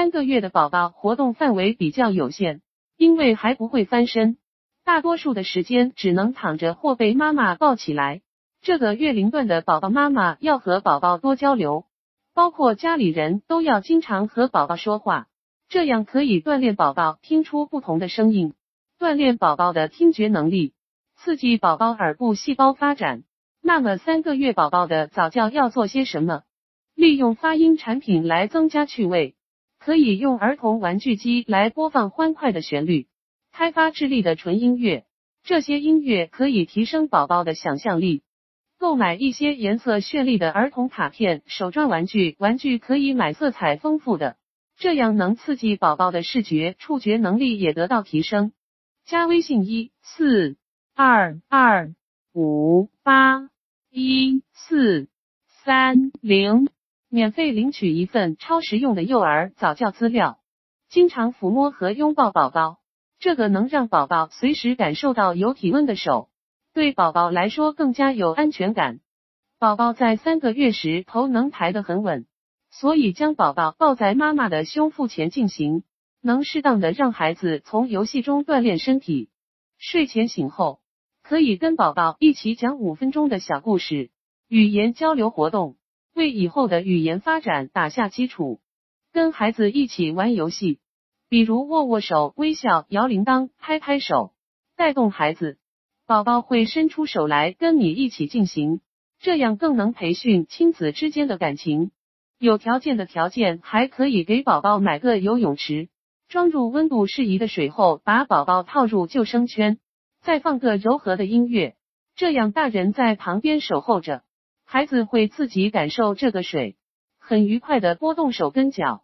三个月的宝宝活动范围比较有限，因为还不会翻身，大多数的时间只能躺着或被妈妈抱起来。这个月龄段的宝宝妈妈要和宝宝多交流，包括家里人都要经常和宝宝说话，这样可以锻炼宝宝听出不同的声音，锻炼宝宝的听觉能力，刺激宝宝耳部细胞发展。那么三个月宝宝的早教要做些什么？利用发音产品来增加趣味，可以用儿童玩具机来播放欢快的旋律，开发智力的纯音乐。这些音乐可以提升宝宝的想象力。购买一些颜色绚丽的儿童卡片、手抓玩具，玩具可以买色彩丰富的，这样能刺激宝宝的视觉、触觉能力也得到提升。加微信一四二二五八一四三零，免费领取一份超实用的幼儿早教资料。经常抚摸和拥抱宝宝，这个能让宝宝随时感受到有体温的手。对宝宝来说更加有安全感。宝宝在三个月时头能抬得很稳，所以将宝宝抱在妈妈的胸腹前进行，能适当的让孩子从游戏中锻炼身体。睡前醒后，可以跟宝宝一起讲五分钟的小故事，语言交流活动，为以后的语言发展打下基础。跟孩子一起玩游戏，比如握握手、微笑、摇铃铛、拍拍手，带动孩子。宝宝会伸出手来跟你一起进行，这样更能培训亲子之间的感情。有条件的条件还可以给宝宝买个游泳池，装入温度适宜的水后，把宝宝套入救生圈，再放个柔和的音乐，这样大人在旁边守候着，孩子会自己感受这个水，很愉快的拨动手跟脚。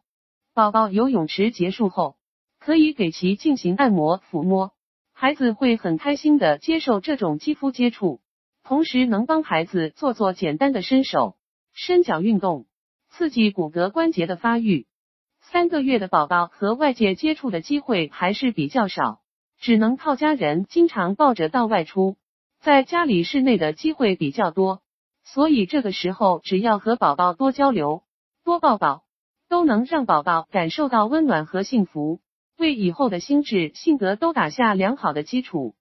宝宝游泳池结束后，可以给其进行按摩抚摸。孩子会很开心的接受这种肌肤接触，同时能帮孩子做做简单的伸手、伸脚运动，刺激骨骼关节的发育。三个月的宝宝和外界接触的机会还是比较少，只能靠家人经常抱着到外出，在家里室内的机会比较多，所以这个时候只要和宝宝多交流、多抱抱，都能让宝宝感受到温暖和幸福。为以后的心智、性格都打下良好的基础。